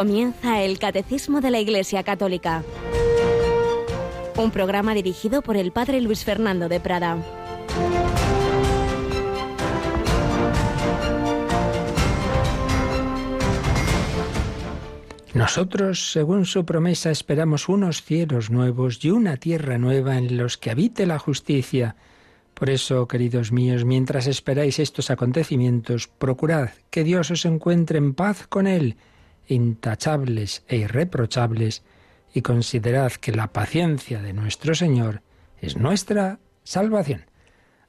Comienza el Catecismo de la Iglesia Católica. Un programa dirigido por el Padre Luis Fernando de Prada. Nosotros, según su promesa, esperamos unos cielos nuevos y una tierra nueva en los que habite la justicia. Por eso, queridos míos, mientras esperáis estos acontecimientos, procurad que Dios os encuentre en paz con Él, intachables e irreprochables, y considerad que la paciencia de nuestro Señor es nuestra salvación.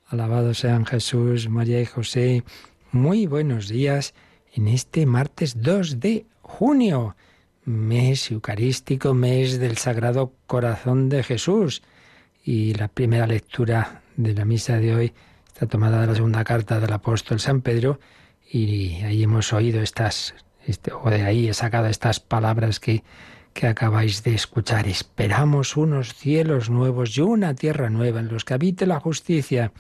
Alabado sean Jesús, María y José. Muy buenos días en este martes 2 de junio mes eucarístico, mes del Sagrado Corazón de Jesús. Y la primera lectura de la misa de hoy está tomada de la segunda carta del apóstol San Pedro y ahí hemos oído estas, este, o de ahí he sacado estas palabras que, que acabáis de escuchar. Esperamos unos cielos nuevos y una tierra nueva en los que habite la justicia.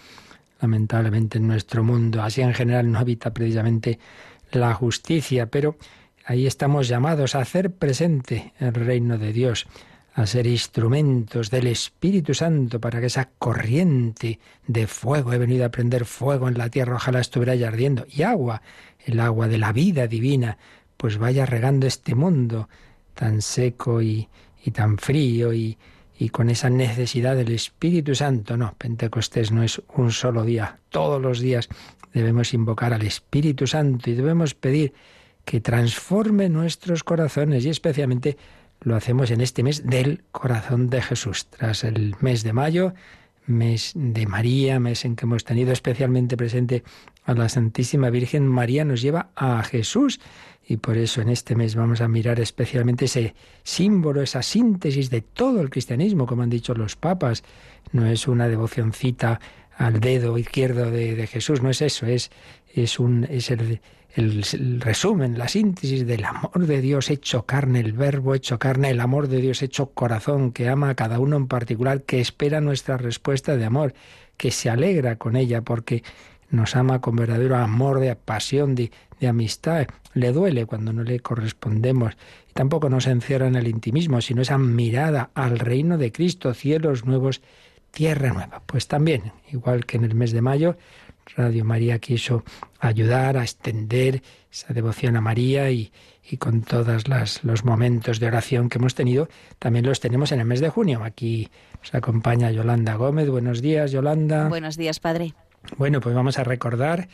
Lamentablemente en nuestro mundo, así en general no habita precisamente la justicia, pero Ahí estamos llamados a hacer presente el reino de Dios, a ser instrumentos del Espíritu Santo para que esa corriente de fuego, he venido a prender fuego en la tierra, ojalá estuviera ya ardiendo, y agua, el agua de la vida divina, pues vaya regando este mundo tan seco y, y tan frío y, y con esa necesidad del Espíritu Santo. No, Pentecostés no es un solo día, todos los días debemos invocar al Espíritu Santo y debemos pedir que transforme nuestros corazones y especialmente lo hacemos en este mes del corazón de Jesús. Tras el mes de mayo, mes de María, mes en que hemos tenido especialmente presente a la Santísima Virgen, María nos lleva a Jesús y por eso en este mes vamos a mirar especialmente ese símbolo, esa síntesis de todo el cristianismo, como han dicho los papas. No es una devocioncita al dedo izquierdo de, de Jesús, no es eso, es, es, un, es el el, resumen, la síntesis del amor de Dios hecho carne, el verbo hecho carne, el amor de Dios hecho corazón, que ama a cada uno en particular, que espera nuestra respuesta de amor, que se alegra con ella porque nos ama con verdadero amor, de pasión, de, de amistad. Le duele cuando no le correspondemos. Y tampoco nos encierra en el intimismo, sino esa mirada al reino de Cristo, cielos nuevos, tierra nueva. Pues también, igual que en el mes de mayo, Radio María quiso ayudar a extender esa devoción a María y, con todos los momentos de oración que hemos tenido, también los tenemos en el mes de junio. Aquí nos acompaña Yolanda Gómez. Buenos días, Yolanda. Buenos días, Padre. Bueno, pues vamos a recordar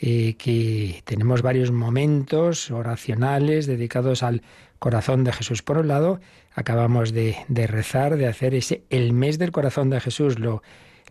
eh, que tenemos varios momentos oracionales dedicados al corazón de Jesús. Por un lado, acabamos de, de rezar, de hacer ese el mes del corazón de Jesús. Lo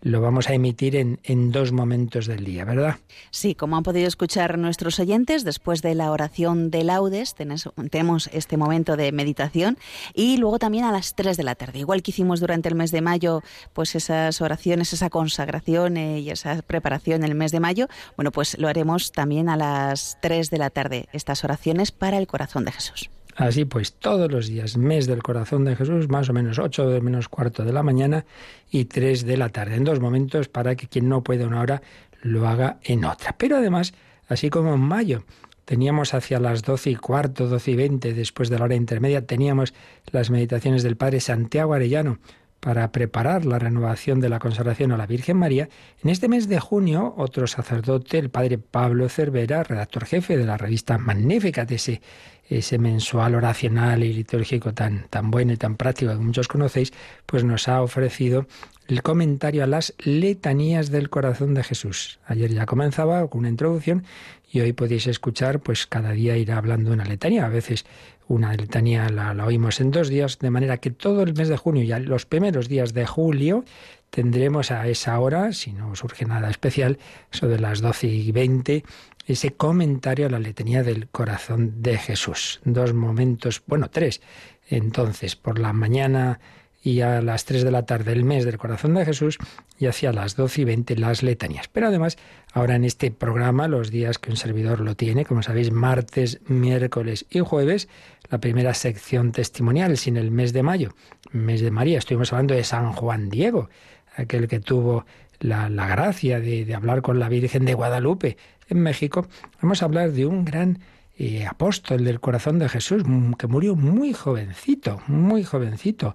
lo vamos a emitir en, en, dos momentos del día, ¿verdad? Sí, como han podido escuchar nuestros oyentes, después de la oración de laudes tenemos este momento de meditación y luego también a las 3 de la tarde. Igual que hicimos durante el mes de mayo, pues esas oraciones, esa consagración eh, y esa preparación el mes de mayo, bueno, pues lo haremos también a las 3 de la tarde, estas oraciones para el corazón de Jesús. Así pues, todos los días, mes del corazón de Jesús, más o menos 8 de menos cuarto de la mañana y 3 de la tarde, en dos momentos para que quien no puede una hora lo haga en otra. Pero además, así como en mayo, teníamos hacia las 12 y cuarto, 12 y 20, después de la hora intermedia, teníamos las meditaciones del Padre Santiago Arellano para preparar la renovación de la consagración a la Virgen María, en este mes de junio otro sacerdote, el padre Pablo Cervera, redactor jefe de la revista Magnífica, de ese ese mensual oracional y litúrgico tan, tan bueno y tan práctico que muchos conocéis, pues nos ha ofrecido el comentario a las letanías del corazón de Jesús. Ayer ya comenzaba con una introducción y hoy podéis escuchar, pues cada día irá hablando una letanía. A veces una letanía la, oímos en dos días, de manera que todo el mes de junio y los primeros días de julio tendremos a esa hora, si no surge nada especial, de las doce y veinte, ese comentario a la letanía del corazón de Jesús. Dos momentos, bueno, tres. Entonces, por la mañana y a las tres de la tarde el mes del corazón de Jesús y hacia las doce y veinte las letanías. Pero además, ahora en este programa, los días que un servidor lo tiene, como sabéis, martes, miércoles y jueves, la primera sección testimonial sin el mes de mayo, mes de María. Estuvimos hablando de San Juan Diego, aquel que tuvo la, gracia de, hablar con la Virgen de Guadalupe en México, vamos a hablar de un gran eh, apóstol del corazón de Jesús, que murió muy jovencito, muy jovencito,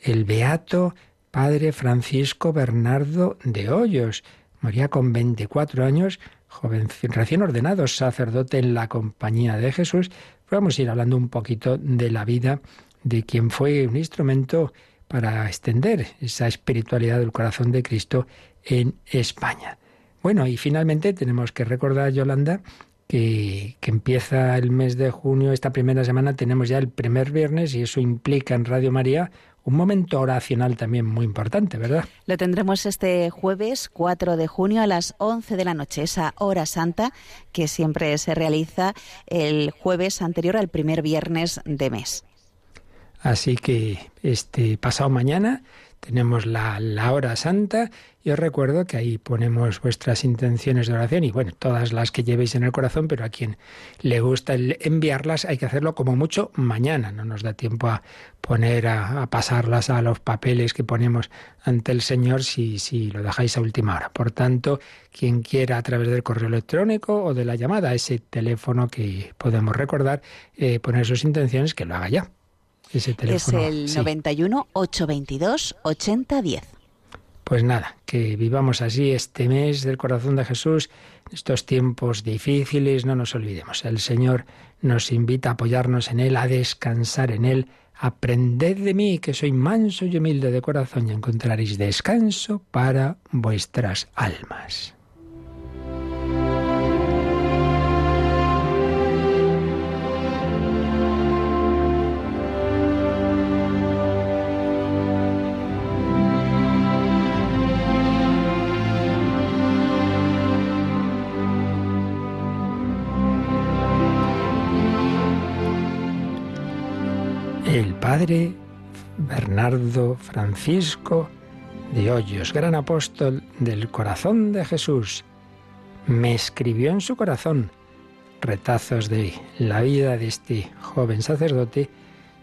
el beato padre Francisco Bernardo de Hoyos. Moría con 24 años, joven, recién ordenado sacerdote en la compañía de Jesús. Vamos a ir hablando un poquito de la vida de quien fue un instrumento para extender esa espiritualidad del corazón de Cristo en España. Bueno, y finalmente tenemos que recordar, Yolanda, que, que, empieza el mes de junio, esta primera semana tenemos ya el primer viernes y eso implica en Radio María un momento oracional también muy importante, ¿verdad? Lo tendremos este jueves 4 de junio a las 11 de la noche, esa hora santa que siempre se realiza el jueves anterior al primer viernes de mes. Así que este pasado mañana tenemos la, la, hora santa y os recuerdo que ahí ponemos vuestras intenciones de oración y bueno, todas las que llevéis en el corazón, pero a quien le gusta enviarlas hay que hacerlo como mucho mañana, no nos da tiempo a poner a, pasarlas a los papeles que ponemos ante el Señor si, si lo dejáis a última hora. Por tanto, quien quiera a través del correo electrónico o de la llamada, ese teléfono que podemos recordar, eh, poner sus intenciones, que lo haga ya. Ese teléfono, es el 91 822 8010. Pues nada, que vivamos así este mes del corazón de Jesús, estos tiempos difíciles, no nos olvidemos. El Señor nos invita a apoyarnos en Él, a descansar en Él. Aprended de mí, que soy manso y humilde de corazón, y encontraréis descanso para vuestras almas. Padre Bernardo Francisco de Hoyos, gran apóstol del corazón de Jesús, me escribió en su corazón retazos de la vida de este joven sacerdote,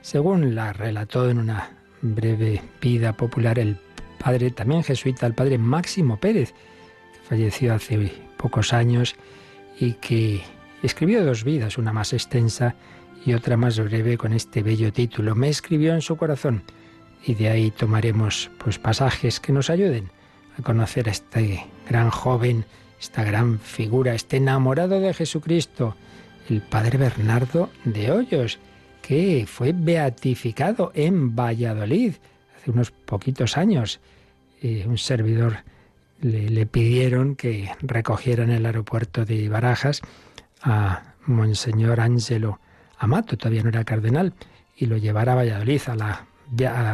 según la relató en una breve vida popular el padre también jesuita, el padre Máximo Pérez, que falleció hace pocos años y que escribió dos vidas, una más extensa y otra más breve con este bello título. Me escribió en su corazón y de ahí tomaremos pues pasajes que nos ayuden a conocer a este gran joven, esta gran figura, este enamorado de Jesucristo, el padre Bernardo de Hoyos, que fue beatificado en Valladolid hace unos poquitos años. Eh, un servidor le, pidieron que recogiera en el aeropuerto de Barajas a Monseñor Ángelo Amato, todavía no era cardenal, y lo llevara a Valladolid a, la,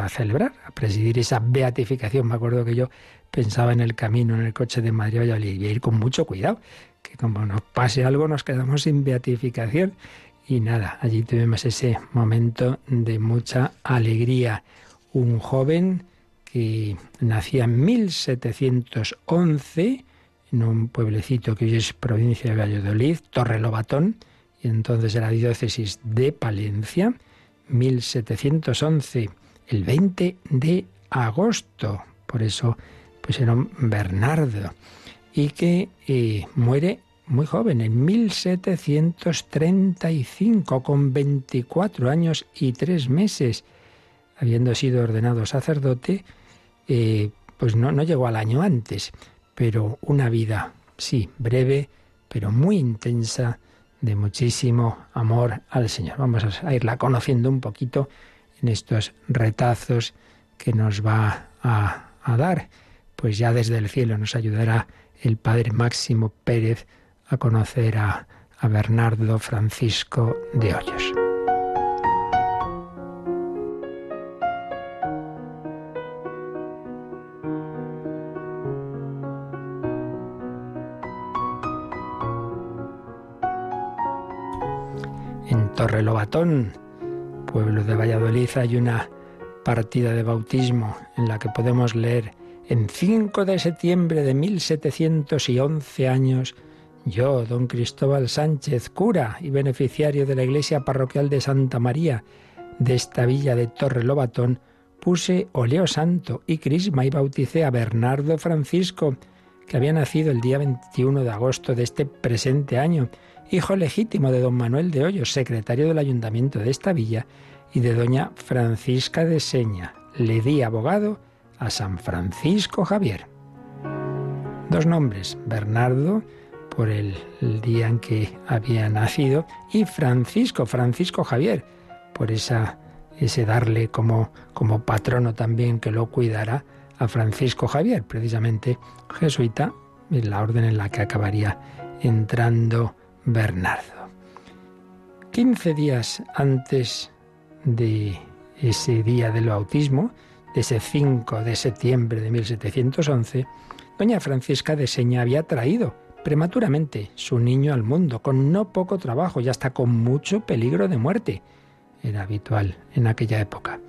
a celebrar, a presidir esa beatificación. Me acuerdo que yo pensaba en el camino, en el coche de Madrid a Valladolid, y ir con mucho cuidado, que como nos pase algo nos quedamos sin beatificación. Y nada, allí tuvimos ese momento de mucha alegría. Un joven que nacía en 1711 en un pueblecito que hoy es provincia de Valladolid, Torrelobatón, y entonces de la diócesis de Palencia, 1711, el 20 de agosto, por eso pusieron Bernardo, y que eh, muere muy joven, en 1735, con 24 años y tres meses, habiendo sido ordenado sacerdote, eh, pues no, no llegó al año antes, pero una vida, sí, breve, pero muy intensa, de muchísimo amor al Señor. Vamos a irla conociendo un poquito en estos retazos que nos va a, dar. Pues ya desde el cielo nos ayudará el Padre Máximo Pérez a conocer a, Bernardo Francisco de Hoyos. Torrelobatón, pueblo de Valladolid, hay una partida de bautismo en la que podemos leer en 5 de septiembre de 1711 años, yo, don Cristóbal Sánchez, cura y beneficiario de la iglesia parroquial de Santa María de esta villa de Torrelobatón, puse oleo santo y crisma y bauticé a Bernardo Francisco, que había nacido el día 21 de agosto de este presente año, hijo legítimo de don Manuel de Hoyos, secretario del ayuntamiento de esta villa, y de doña Francisca de Seña. Le di abogado a San Francisco Javier. Dos nombres, Bernardo, por el, día en que había nacido, y Francisco, Francisco Javier, por esa, ese darle como, como patrono también que lo cuidará a Francisco Javier, precisamente jesuita, en la orden en la que acabaría entrando Bernardo. Quince días antes de ese día del bautismo, de ese 5 de septiembre de 1711, doña Francisca de Seña había traído prematuramente su niño al mundo, con no poco trabajo y hasta con mucho peligro de muerte. Era habitual en aquella época.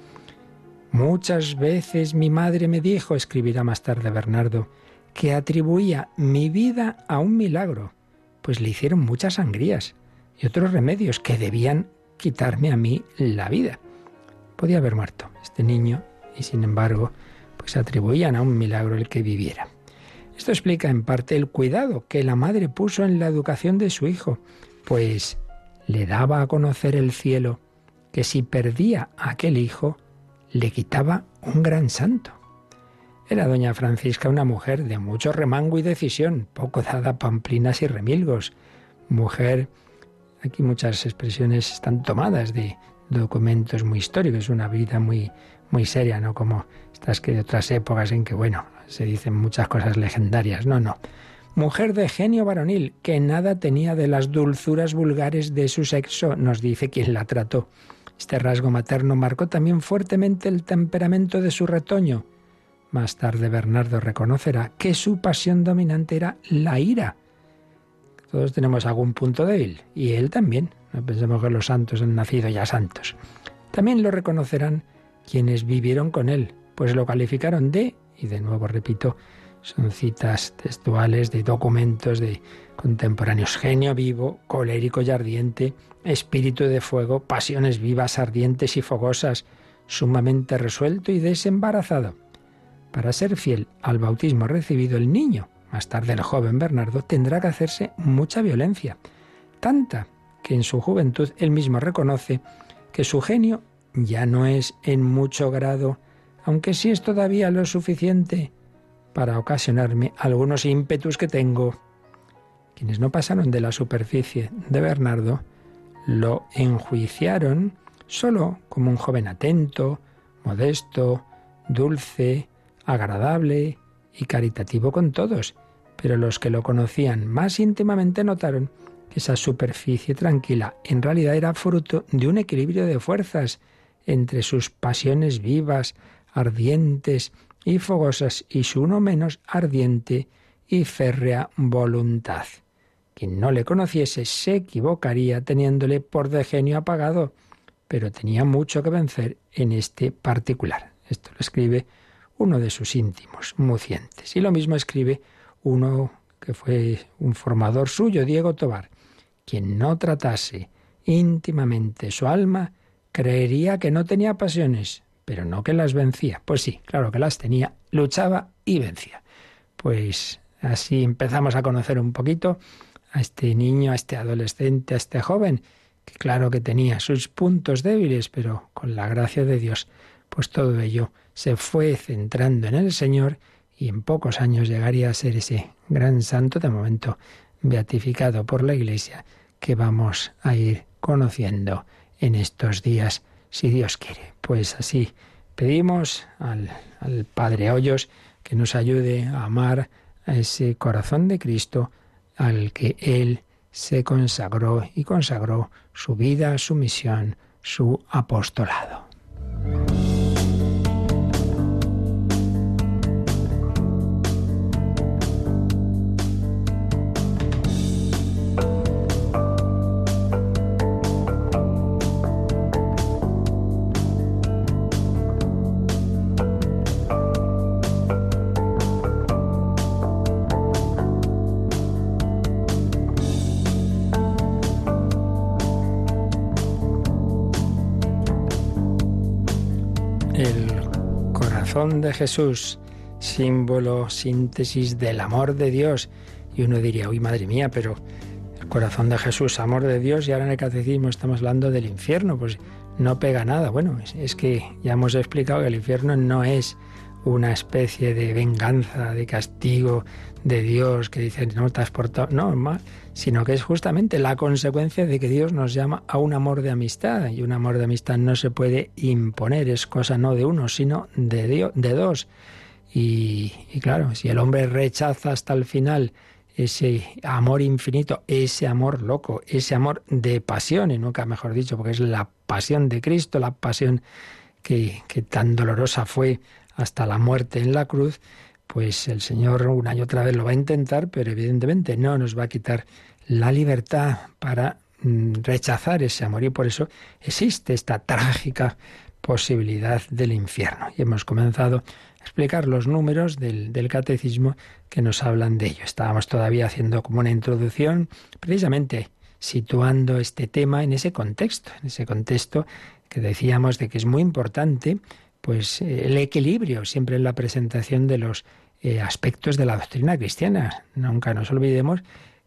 Muchas veces mi madre me dijo, escribirá más tarde Bernardo, que atribuía mi vida a un milagro, pues le hicieron muchas sangrías y otros remedios que debían quitarme a mí la vida. Podía haber muerto este niño y sin embargo, pues atribuían a un milagro el que viviera. Esto explica en parte el cuidado que la madre puso en la educación de su hijo, pues le daba a conocer el cielo que si perdía a aquel hijo, le quitaba un gran santo. Era doña Francisca una mujer de mucho remango y decisión, poco dada pamplinas y remilgos. Mujer, aquí muchas expresiones están tomadas de documentos muy históricos, una vida muy, muy seria, no como estas que de otras épocas en que, bueno, se dicen muchas cosas legendarias. No, no. Mujer de genio varonil, que nada tenía de las dulzuras vulgares de su sexo, nos dice quien la trató. Este rasgo materno marcó también fuertemente el temperamento de su retoño. Más tarde Bernardo reconocerá que su pasión dominante era la ira. Todos tenemos algún punto débil, y él también. No pensemos que los santos han nacido ya santos. También lo reconocerán quienes vivieron con él, pues lo calificaron de, y de nuevo repito, son citas textuales de documentos de contemporáneos, genio vivo, colérico y ardiente, espíritu de fuego, pasiones vivas, ardientes y fogosas, sumamente resuelto y desembarazado. Para ser fiel al bautismo recibido el niño, más tarde el joven Bernardo, tendrá que hacerse mucha violencia, tanta que en su juventud él mismo reconoce que su genio ya no es en mucho grado, aunque sí es todavía lo suficiente para ocasionarme algunos ímpetus que tengo. Quienes no pasaron de la superficie de Bernardo lo enjuiciaron solo como un joven atento, modesto, dulce, agradable y caritativo con todos, pero los que lo conocían más íntimamente notaron que esa superficie tranquila en realidad era fruto de un equilibrio de fuerzas entre sus pasiones vivas, ardientes y fogosas y su no menos ardiente y férrea voluntad. Quien no le conociese se equivocaría teniéndole por de genio apagado, pero tenía mucho que vencer en este particular. Esto lo escribe uno de sus íntimos, mucientes. Y lo mismo escribe uno que fue un formador suyo, Diego Tobar. Quien no tratase íntimamente su alma, creería que no tenía pasiones, pero no que las vencía. Pues sí, claro que las tenía, luchaba y vencía. Pues así empezamos a conocer un poquito a este niño, a este adolescente, a este joven, que claro que tenía sus puntos débiles, pero con la gracia de Dios, pues todo ello se fue centrando en el Señor y en pocos años llegaría a ser ese gran santo de momento beatificado por la Iglesia que vamos a ir conociendo en estos días, si Dios quiere. Pues así pedimos al, al Padre Hoyos que nos ayude a amar a ese corazón de Cristo al que Él se consagró y consagró su vida, su misión, su apostolado. De Jesús símbolo, síntesis del amor de Dios. Y uno diría, uy, madre mía, pero el corazón de Jesús, amor de Dios, y ahora en el catecismo estamos hablando del infierno, pues no pega nada. Bueno, es, que ya hemos explicado que el infierno no es una especie de venganza, de castigo de Dios que dice no te has portado, no, sino que es justamente la consecuencia de que Dios nos llama a un amor de amistad y un amor de amistad no se puede imponer, es cosa no de uno, sino de, Dios, de dos. Y, y claro, si el hombre rechaza hasta el final ese amor infinito, ese amor loco, ese amor de pasión, y nunca mejor dicho, porque es la pasión de Cristo, la pasión que, que tan dolorosa fue hasta la muerte en la cruz, pues el Señor una y otra vez lo va a intentar, pero evidentemente no nos va a quitar la libertad para mm, rechazar ese amor y por eso existe esta trágica posibilidad del infierno. Y hemos comenzado a explicar los números del, del, catecismo que nos hablan de ello. Estábamos todavía haciendo como una introducción, precisamente situando este tema en ese contexto, en ese contexto que decíamos de que es muy importante pues el equilibrio siempre en la presentación de los eh, aspectos de la doctrina cristiana. Nunca nos olvidemos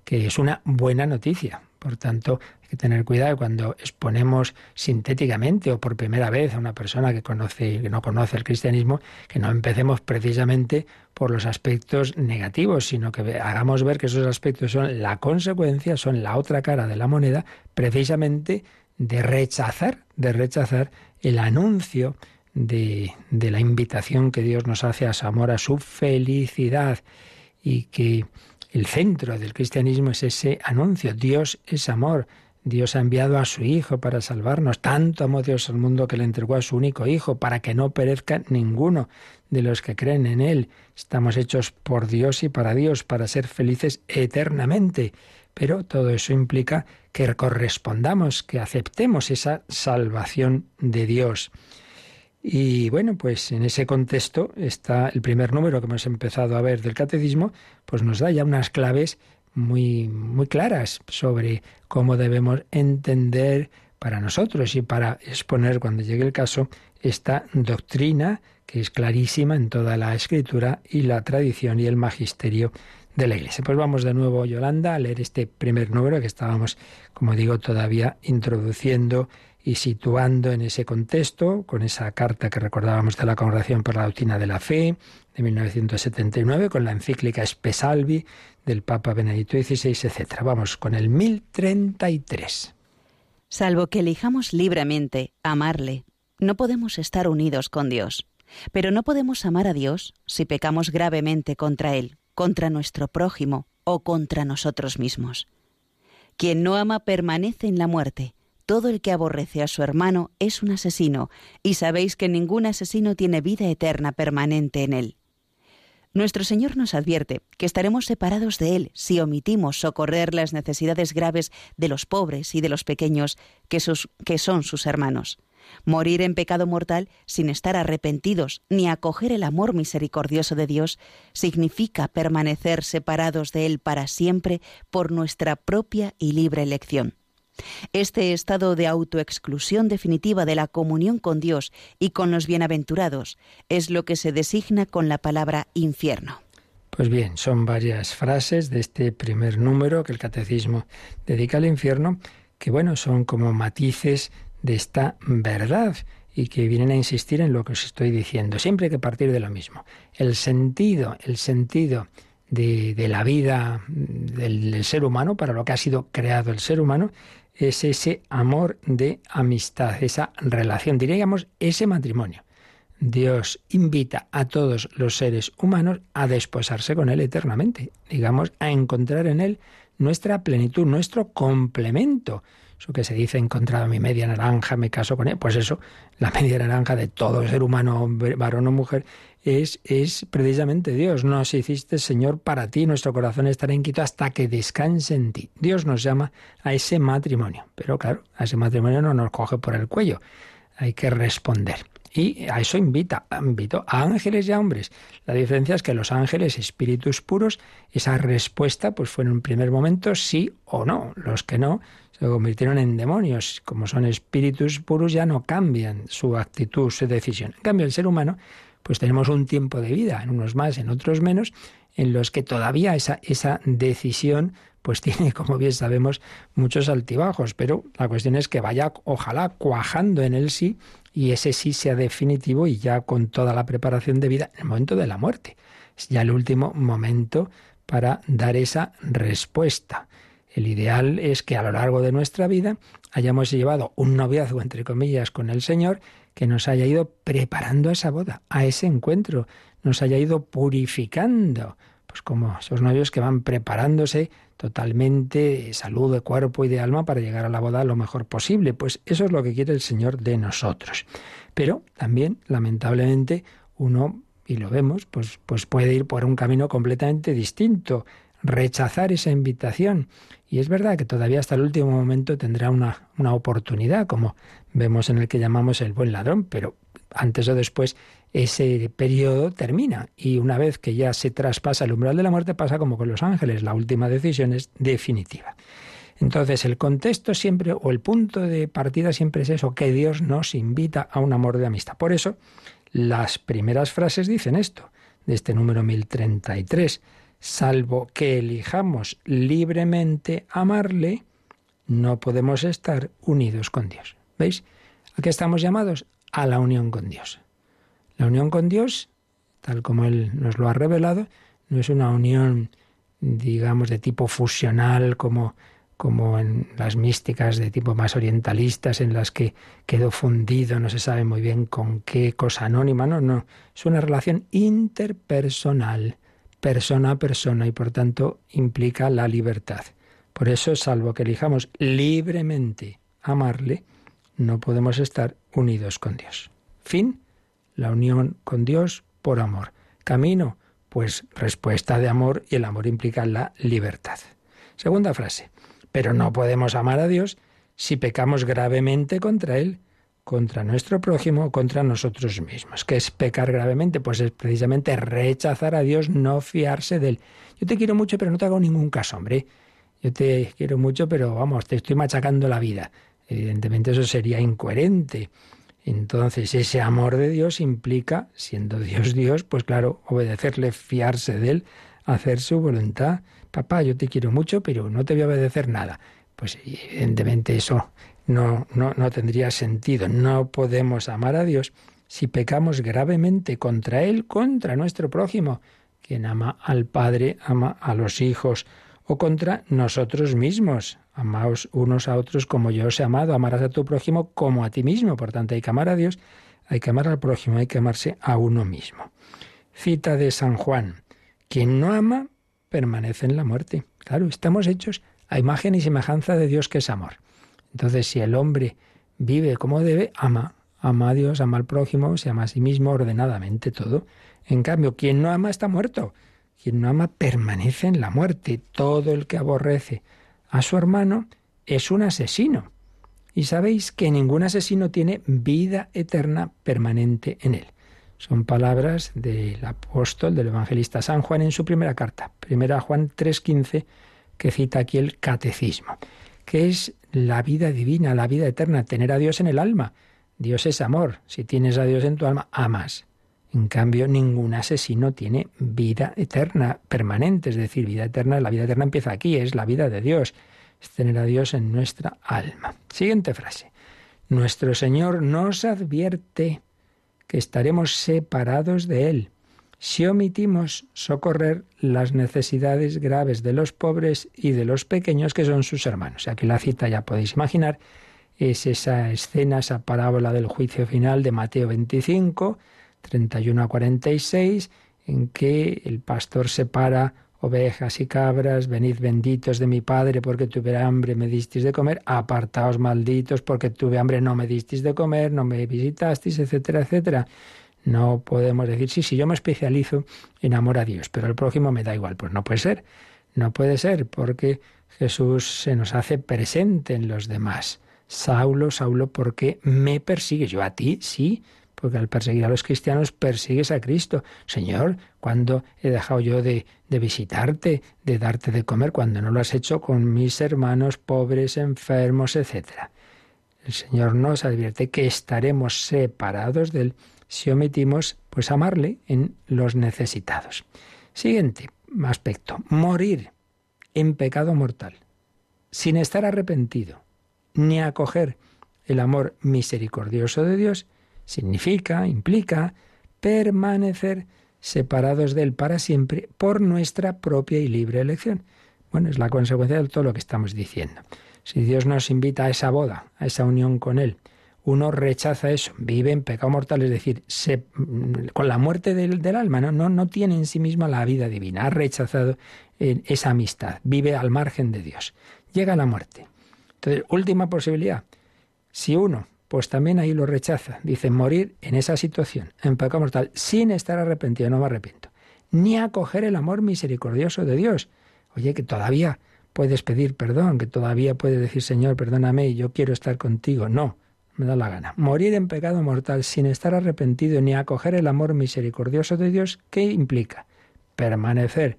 que es una buena noticia. Por tanto, hay que tener cuidado cuando exponemos sintéticamente o por primera vez a una persona que conoce que no conoce el cristianismo, que no empecemos precisamente por los aspectos negativos, sino que hagamos ver que esos aspectos son la consecuencia, son la otra cara de la moneda, precisamente de rechazar, de rechazar el anuncio de, de la invitación que Dios nos hace a su amor, a su felicidad y que el centro del cristianismo es ese anuncio. Dios es amor. Dios ha enviado a su Hijo para salvarnos. Tanto amó Dios al mundo que le entregó a su único Hijo para que no perezca ninguno de los que creen en Él. Estamos hechos por Dios y para Dios, para ser felices eternamente. Pero todo eso implica que correspondamos, que aceptemos esa salvación de Dios. Y bueno, pues en ese contexto está el primer número que hemos empezado a ver del catecismo, pues nos da ya unas claves muy, muy claras sobre cómo debemos entender para nosotros y para exponer cuando llegue el caso esta doctrina que es clarísima en toda la escritura y la tradición y el magisterio de la Iglesia. Pues vamos de nuevo, Yolanda, a leer este primer número que estábamos, como digo, todavía introduciendo y situando en ese contexto, con esa carta que recordábamos de la Congregación por la Doctrina de la Fe de 1979, con la encíclica Espesalvi del Papa Benedicto XVI, etc. Vamos con el 1033. Salvo que elijamos libremente amarle, no podemos estar unidos con Dios. Pero no podemos amar a Dios si pecamos gravemente contra Él, contra nuestro prójimo o contra nosotros mismos. Quien no ama permanece en la muerte todo el que aborrece a su hermano es un asesino, y sabéis que ningún asesino tiene vida eterna permanente en él. Nuestro Señor nos advierte que estaremos separados de Él si omitimos socorrer las necesidades graves de los pobres y de los pequeños que, que son sus hermanos. Morir en pecado mortal sin estar arrepentidos ni acoger el amor misericordioso de Dios significa permanecer separados de Él para siempre por nuestra propia y libre elección. Este estado de autoexclusión definitiva de la comunión con Dios y con los bienaventurados es lo que se designa con la palabra infierno. Pues bien, son varias frases de este primer número que el catecismo dedica al infierno, que bueno, son como matices de esta verdad y que vienen a insistir en lo que os estoy diciendo. Siempre hay que partir de lo mismo. El sentido, el sentido de, de la vida del ser humano, para lo que ha sido creado el ser humano, es ese amor de amistad, esa relación, diríamos ese matrimonio. Dios invita a todos los seres humanos a desposarse con Él eternamente, digamos, a encontrar en Él nuestra plenitud, nuestro complemento. Eso que se dice, he encontrado mi media naranja, me caso con Él. Pues eso, la media naranja de todo ser humano, varón o mujer, es, es precisamente Dios. Nos hiciste, Señor, para ti, nuestro corazón estará inquieto hasta que descanse en ti. Dios nos llama a ese matrimonio, pero claro, a ese matrimonio no nos coge por el cuello, hay que responder. Y a eso invita, invito a ángeles y a hombres. La diferencia es que los ángeles, espíritus puros, esa respuesta pues fue en un primer momento sí o no. Los que no se convirtieron en demonios. Como son espíritus puros ya no cambian su actitud, su decisión. En cambio, el ser humano pues tenemos un tiempo de vida, en unos más, en otros menos, en los que todavía esa, esa decisión pues tiene, como bien sabemos, muchos altibajos, pero la cuestión es que vaya, ojalá, cuajando en el sí y ese sí sea definitivo y ya con toda la preparación de vida en el momento de la muerte. Es ya el último momento para dar esa respuesta. El ideal es que a lo largo de nuestra vida hayamos llevado un noviazgo, entre comillas, con el Señor, que nos haya ido preparando a esa boda, a ese encuentro, nos haya ido purificando, pues como esos novios que van preparándose totalmente salud, de cuerpo y de alma para llegar a la boda lo mejor posible. Pues eso es lo que quiere el Señor de nosotros. Pero también, lamentablemente, uno, y lo vemos, pues, pues puede ir por un camino completamente distinto, rechazar esa invitación. Y es verdad que todavía hasta el último momento tendrá una, una oportunidad, como vemos en el que llamamos el buen ladrón, pero antes o después ese periodo termina y una vez que ya se traspasa el umbral de la muerte pasa como con los ángeles, la última decisión es definitiva. Entonces el contexto siempre o el punto de partida siempre es eso, que Dios nos invita a un amor de amistad. Por eso las primeras frases dicen esto, de este número 1033, salvo que elijamos libremente amarle, no podemos estar unidos con Dios. ¿Veis? ¿A qué estamos llamados? A la unión con Dios. La unión con Dios, tal como Él nos lo ha revelado, no es una unión, digamos, de tipo fusional como, como en las místicas de tipo más orientalistas, en las que quedó fundido, no se sabe muy bien con qué cosa anónima, no, no, es una relación interpersonal, persona a persona, y por tanto implica la libertad. Por eso, salvo que elijamos libremente amarle, no podemos estar unidos con Dios. Fin la unión con Dios por amor. Camino, pues respuesta de amor y el amor implica la libertad. Segunda frase, pero no podemos amar a Dios si pecamos gravemente contra Él, contra nuestro prójimo o contra nosotros mismos. ¿Qué es pecar gravemente? Pues es precisamente rechazar a Dios, no fiarse de Él. Yo te quiero mucho, pero no te hago ningún caso, hombre. Yo te quiero mucho, pero vamos, te estoy machacando la vida. Evidentemente eso sería incoherente. Entonces ese amor de Dios implica, siendo Dios Dios, pues claro, obedecerle, fiarse de Él, hacer su voluntad. Papá, yo te quiero mucho, pero no te voy a obedecer nada. Pues evidentemente eso no, no, no tendría sentido. No podemos amar a Dios si pecamos gravemente contra Él, contra nuestro prójimo. Quien ama al Padre ama a los hijos o contra nosotros mismos. Amaos unos a otros como yo os he amado, amarás a tu prójimo como a ti mismo. Por tanto, hay que amar a Dios, hay que amar al prójimo, hay que amarse a uno mismo. Cita de San Juan. Quien no ama permanece en la muerte. Claro, estamos hechos a imagen y semejanza de Dios que es amor. Entonces, si el hombre vive como debe, ama, ama a Dios, ama al prójimo, se ama a sí mismo ordenadamente todo. En cambio, quien no ama está muerto. Quien no ama permanece en la muerte. Todo el que aborrece a su hermano es un asesino. Y sabéis que ningún asesino tiene vida eterna permanente en él. Son palabras del apóstol, del evangelista San Juan en su primera carta, primera Juan 3.15, que cita aquí el catecismo, que es la vida divina, la vida eterna, tener a Dios en el alma. Dios es amor. Si tienes a Dios en tu alma, amas. En cambio, ningún asesino tiene vida eterna permanente, es decir, vida eterna, la vida eterna empieza aquí, es la vida de Dios, es tener a Dios en nuestra alma. Siguiente frase. Nuestro Señor nos advierte que estaremos separados de Él si omitimos socorrer las necesidades graves de los pobres y de los pequeños que son sus hermanos. Aquí la cita ya podéis imaginar es esa escena, esa parábola del juicio final de Mateo 25, 31 a 46, en que el pastor separa ovejas y cabras, venid benditos de mi Padre porque tuve hambre, me disteis de comer, apartaos malditos porque tuve hambre, no me disteis de comer, no me visitasteis, etcétera, etcétera. No podemos decir, sí, sí, yo me especializo en amor a Dios, pero el prójimo me da igual. Pues no puede ser, no puede ser, porque Jesús se nos hace presente en los demás. Saulo, Saulo, ¿por qué me persigues? Yo a ti, sí, porque al perseguir a los cristianos persigues a Cristo. Señor, ¿cuándo he dejado yo de, de, visitarte, de darte de comer, cuando no lo has hecho con mis hermanos pobres, enfermos, etcétera? El Señor nos advierte que estaremos separados de Él si omitimos pues amarle en los necesitados. Siguiente aspecto, morir en pecado mortal, sin estar arrepentido, ni acoger el amor misericordioso de Dios, significa, implica permanecer separados de Él para siempre por nuestra propia y libre elección. Bueno, es la consecuencia de todo lo que estamos diciendo. Si Dios nos invita a esa boda, a esa unión con Él, uno rechaza eso, vive en pecado mortal, es decir, con la muerte del, alma, ¿no? Tiene en sí misma la vida divina, ha rechazado eh, esa amistad, vive al margen de Dios. Llega la muerte. Entonces, última posibilidad, si uno, pues también ahí lo rechaza, dice morir en esa situación, en pecado mortal, sin estar arrepentido, no me arrepiento, ni acoger el amor misericordioso de Dios. Oye, que todavía puedes pedir perdón, que todavía puedes decir, Señor, perdóname, yo quiero estar contigo. No, me da la gana. Morir en pecado mortal sin estar arrepentido ni acoger el amor misericordioso de Dios, ¿qué implica? Permanecer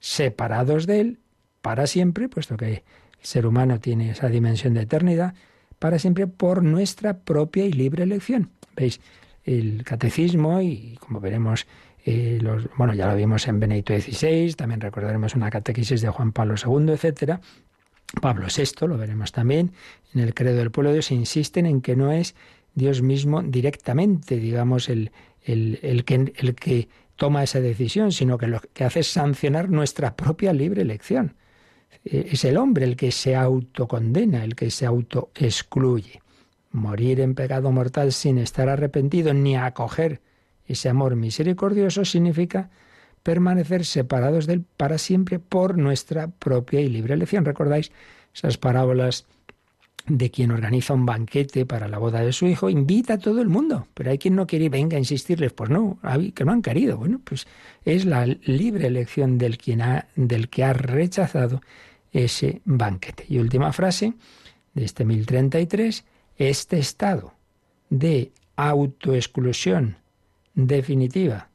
separados de Él para siempre, puesto que el ser humano tiene esa dimensión de eternidad, para siempre por nuestra propia y libre elección. ¿Veis? El catecismo, y como veremos, eh, los, bueno, ya lo vimos en Benedicto XVI, también recordaremos una catequesis de Juan Pablo II, etcétera, Pablo VI, lo veremos también, en el credo del pueblo de Dios, insisten en que no es Dios mismo directamente, digamos, el, el, que, el que toma esa decisión, sino que lo que hace es sancionar nuestra propia libre elección. E, es el hombre el que se autocondena, el que se autoexcluye. Morir en pecado mortal sin estar arrepentido ni acoger ese amor misericordioso significa permanecer separados de Él para siempre por nuestra propia y libre elección. ¿Recordáis esas parábolas de quien organiza un banquete para la boda de su hijo? Invita a todo el mundo, pero hay quien no quiere y venga a insistirles. Pues no, que no han querido. Bueno, pues es la libre elección del, quien ha, del que ha rechazado ese banquete. Y última frase de este 1033, este estado de autoexclusión definitiva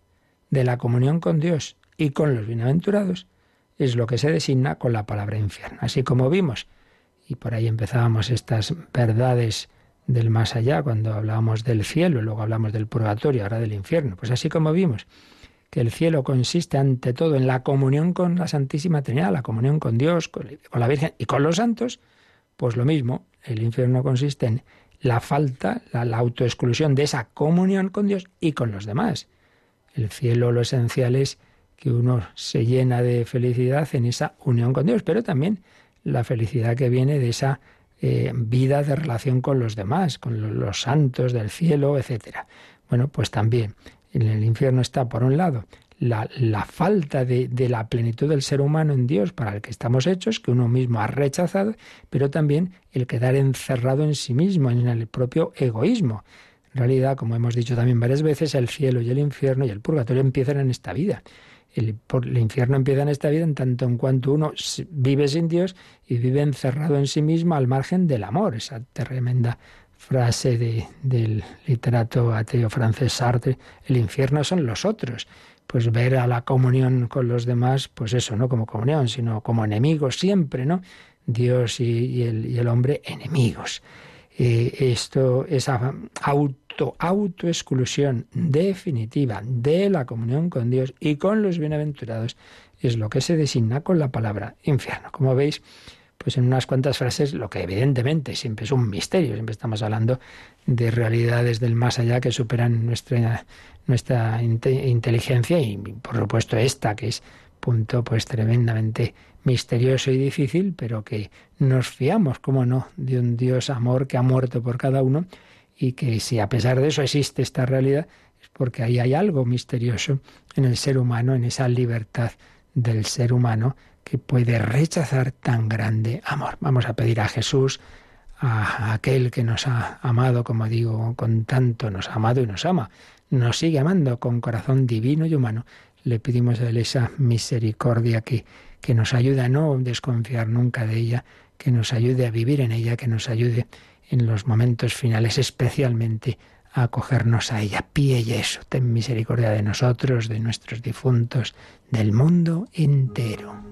de la comunión con Dios y con los bienaventurados es lo que se designa con la palabra infierno. Así como vimos, y por ahí empezábamos estas verdades del más allá, cuando hablábamos del cielo, luego hablamos del purgatorio, ahora del infierno. Pues así como vimos que el cielo consiste ante todo en la comunión con la Santísima Trinidad, la comunión con Dios, con la Virgen y con los santos, pues lo mismo, el infierno consiste en la falta, la autoexclusión de esa comunión con Dios y con los demás. El cielo lo esencial es que uno se llena de felicidad en esa unión con Dios, pero también la felicidad que viene de esa eh, vida de relación con los demás, con los, santos del cielo, etcétera. Bueno, pues también en el infierno está, por un lado, la, falta de, la plenitud del ser humano en Dios para el que estamos hechos, que uno mismo ha rechazado, pero también el quedar encerrado en sí mismo, en el propio egoísmo. Realidad, como hemos dicho también varias veces, el cielo y el infierno y el purgatorio empiezan en esta vida. El, infierno empieza en esta vida en tanto en cuanto uno vive sin Dios y vive encerrado en sí mismo al margen del amor. Esa tremenda frase del literato ateo francés Sartre, el infierno son los otros. Pues ver a la comunión con los demás, pues eso, no como comunión, sino como enemigos siempre, ¿no? Dios y, el, y el hombre enemigos. Eh, esto, esa auto, autoexclusión definitiva de la comunión con Dios y con los bienaventurados es lo que se designa con la palabra infierno. Como veis, pues en unas cuantas frases, lo que evidentemente siempre es un misterio, siempre estamos hablando de realidades del más allá que superan nuestra, nuestra inteligencia y por supuesto esta que es punto pues tremendamente misterioso y difícil, pero que nos fiamos, como no, de un Dios amor que ha muerto por cada uno y que si a pesar de eso existe esta realidad, es porque ahí hay algo misterioso en el ser humano, en esa libertad del ser humano que puede rechazar tan grande amor. Vamos a pedir a Jesús, a aquel que nos ha amado, como digo, con tanto, nos ha amado y nos ama, nos sigue amando con corazón divino y humano, le pedimos a Él esa misericordia que, que nos ayude a no desconfiar nunca de ella, que nos ayude a vivir en ella, que nos ayude en los momentos finales especialmente a acogernos a ella. Pide eso, ten misericordia de nosotros, de nuestros difuntos, del mundo entero.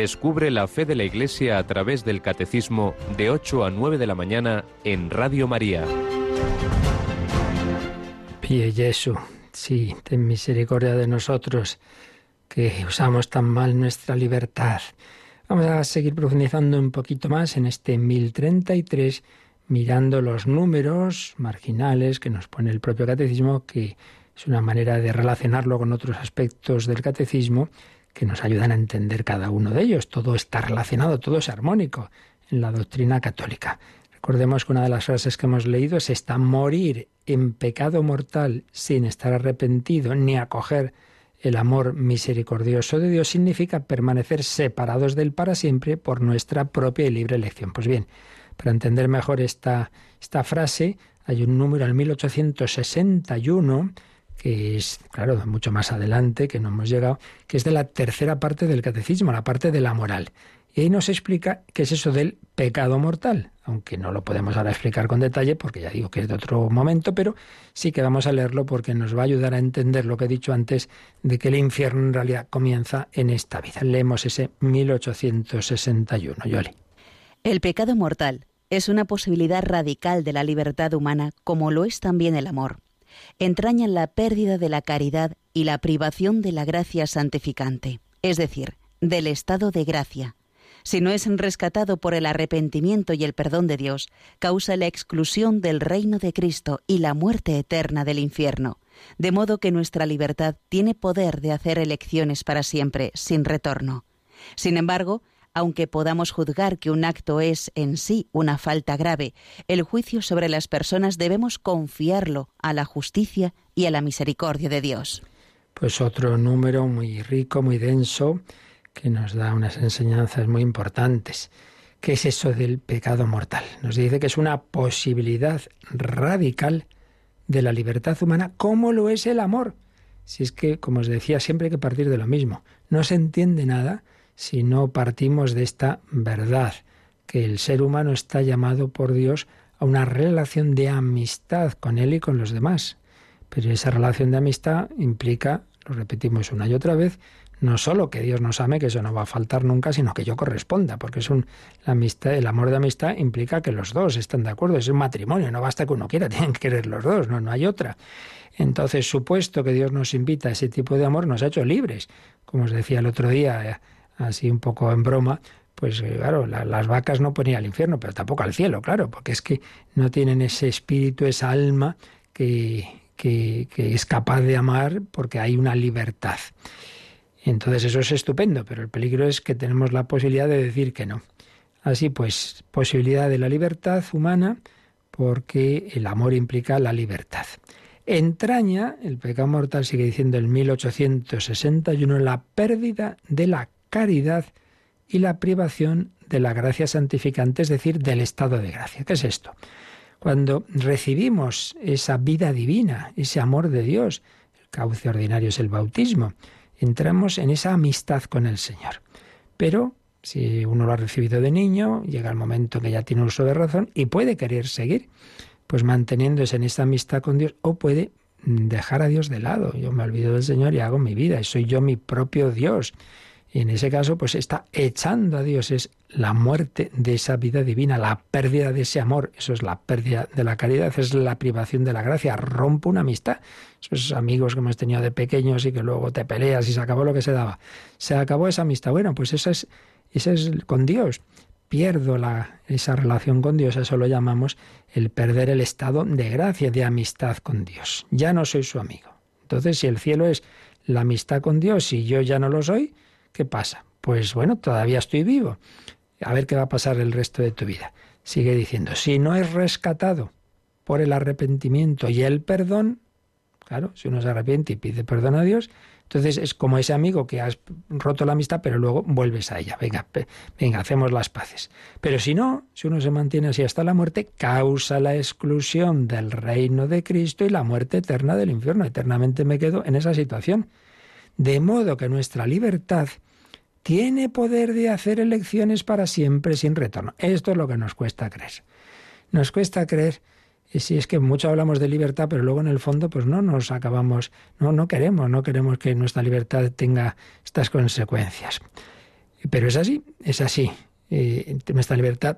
Descubre la fe de la Iglesia a través del Catecismo de 8 a 9 de la mañana en Radio María. Pie Jesús, sí, ten misericordia de nosotros que usamos tan mal nuestra libertad. Vamos a seguir profundizando un poquito más en este 1033, mirando los números marginales que nos pone el propio catecismo, que es una manera de relacionarlo con otros aspectos del catecismo que nos ayudan a entender cada uno de ellos. Todo está relacionado, todo es armónico en la doctrina católica. Recordemos que una de las frases que hemos leído es esta, morir en pecado mortal sin estar arrepentido ni acoger el amor misericordioso de Dios significa permanecer separados del para siempre por nuestra propia y libre elección. Pues bien, para entender mejor esta, esta frase, hay un número al 1861 que es, claro, mucho más adelante, que no hemos llegado, que es de la tercera parte del catecismo, la parte de la moral. Y ahí nos explica qué es eso del pecado mortal, aunque no lo podemos ahora explicar con detalle, porque ya digo que es de otro momento, pero sí que vamos a leerlo porque nos va a ayudar a entender lo que he dicho antes de que el infierno en realidad comienza en esta vida. Leemos ese 1861, Yoli. El pecado mortal es una posibilidad radical de la libertad humana, como lo es también el amor entrañan la pérdida de la caridad y la privación de la gracia santificante, es decir, del estado de gracia. Si no es rescatado por el arrepentimiento y el perdón de Dios, causa la exclusión del reino de Cristo y la muerte eterna del infierno, de modo que nuestra libertad tiene poder de hacer elecciones para siempre, sin retorno. Sin embargo, aunque podamos juzgar que un acto es en sí una falta grave, el juicio sobre las personas debemos confiarlo a la justicia y a la misericordia de Dios. Pues otro número muy rico, muy denso, que nos da unas enseñanzas muy importantes. ¿Qué es eso del pecado mortal? Nos dice que es una posibilidad radical de la libertad humana, como lo es el amor. Si es que, como os decía, siempre hay que partir de lo mismo. No se entiende nada si no partimos de esta verdad, que el ser humano está llamado por Dios a una relación de amistad con Él y con los demás. Pero esa relación de amistad implica, lo repetimos una y otra vez, no solo que Dios nos ame, que eso no va a faltar nunca, sino que yo corresponda, porque es un la amistad, el amor de amistad implica que los dos están de acuerdo, es un matrimonio, no basta que uno quiera, tienen que querer los dos, no, no hay otra. Entonces, supuesto que Dios nos invita a ese tipo de amor, nos ha hecho libres. Como os decía el otro día, así un poco en broma, pues eh, claro, las vacas no ponían al infierno, pero tampoco al cielo, claro, porque es que no tienen ese espíritu, esa alma que, que, es capaz de amar porque hay una libertad. Entonces eso es estupendo, pero el peligro es que tenemos la posibilidad de decir que no. Así pues, posibilidad de la libertad humana porque el amor implica la libertad. Entraña, el pecado mortal sigue diciendo el 1861, la pérdida de la caridad y la privación de la gracia santificante, es decir, del estado de gracia. ¿Qué es esto? Cuando recibimos esa vida divina, ese amor de Dios, el cauce ordinario es el bautismo, entramos en esa amistad con el Señor. Pero Si uno lo ha recibido de niño, llega el momento que ya tiene uso de razón y puede querer seguir, pues manteniéndose en esta amistad con Dios, o puede dejar a Dios de lado. Yo me olvido del Señor y hago mi vida, y soy yo mi propio Dios. Y en ese caso, pues está echando a Dios, es la muerte de esa vida divina, la pérdida de ese amor, eso es la pérdida de la caridad, es la privación de la gracia, rompe una amistad. Esos amigos que hemos tenido de pequeños y que luego te peleas y se acabó lo que se daba. Se acabó esa amistad. Bueno, pues eso es, es con Dios. Pierdo la, esa relación con Dios, eso lo llamamos el perder el estado de gracia, de amistad con Dios. Ya no soy su amigo. Entonces, si el cielo es la amistad con Dios y yo ya no lo soy, ¿Qué pasa? Pues bueno, todavía estoy vivo. A ver qué va a pasar el resto de tu vida. Sigue diciendo, si no es rescatado por el arrepentimiento y el perdón, claro, si uno se arrepiente y pide perdón a Dios, entonces es como ese amigo que has roto la amistad, pero luego vuelves a ella. Venga, venga, hacemos las paces. Pero si no, si uno se mantiene así hasta la muerte, causa la exclusión del reino de Cristo y la muerte eterna del infierno. Eternamente me quedo en esa situación. De modo que nuestra libertad tiene poder de hacer elecciones para siempre sin retorno. Esto es lo que nos cuesta creer. Nos cuesta creer si es que mucho hablamos de libertad, pero luego en el fondo pues no nos acabamos, no, no queremos, no queremos que nuestra libertad tenga estas consecuencias. Pero es así, es así. Eh, nuestra libertad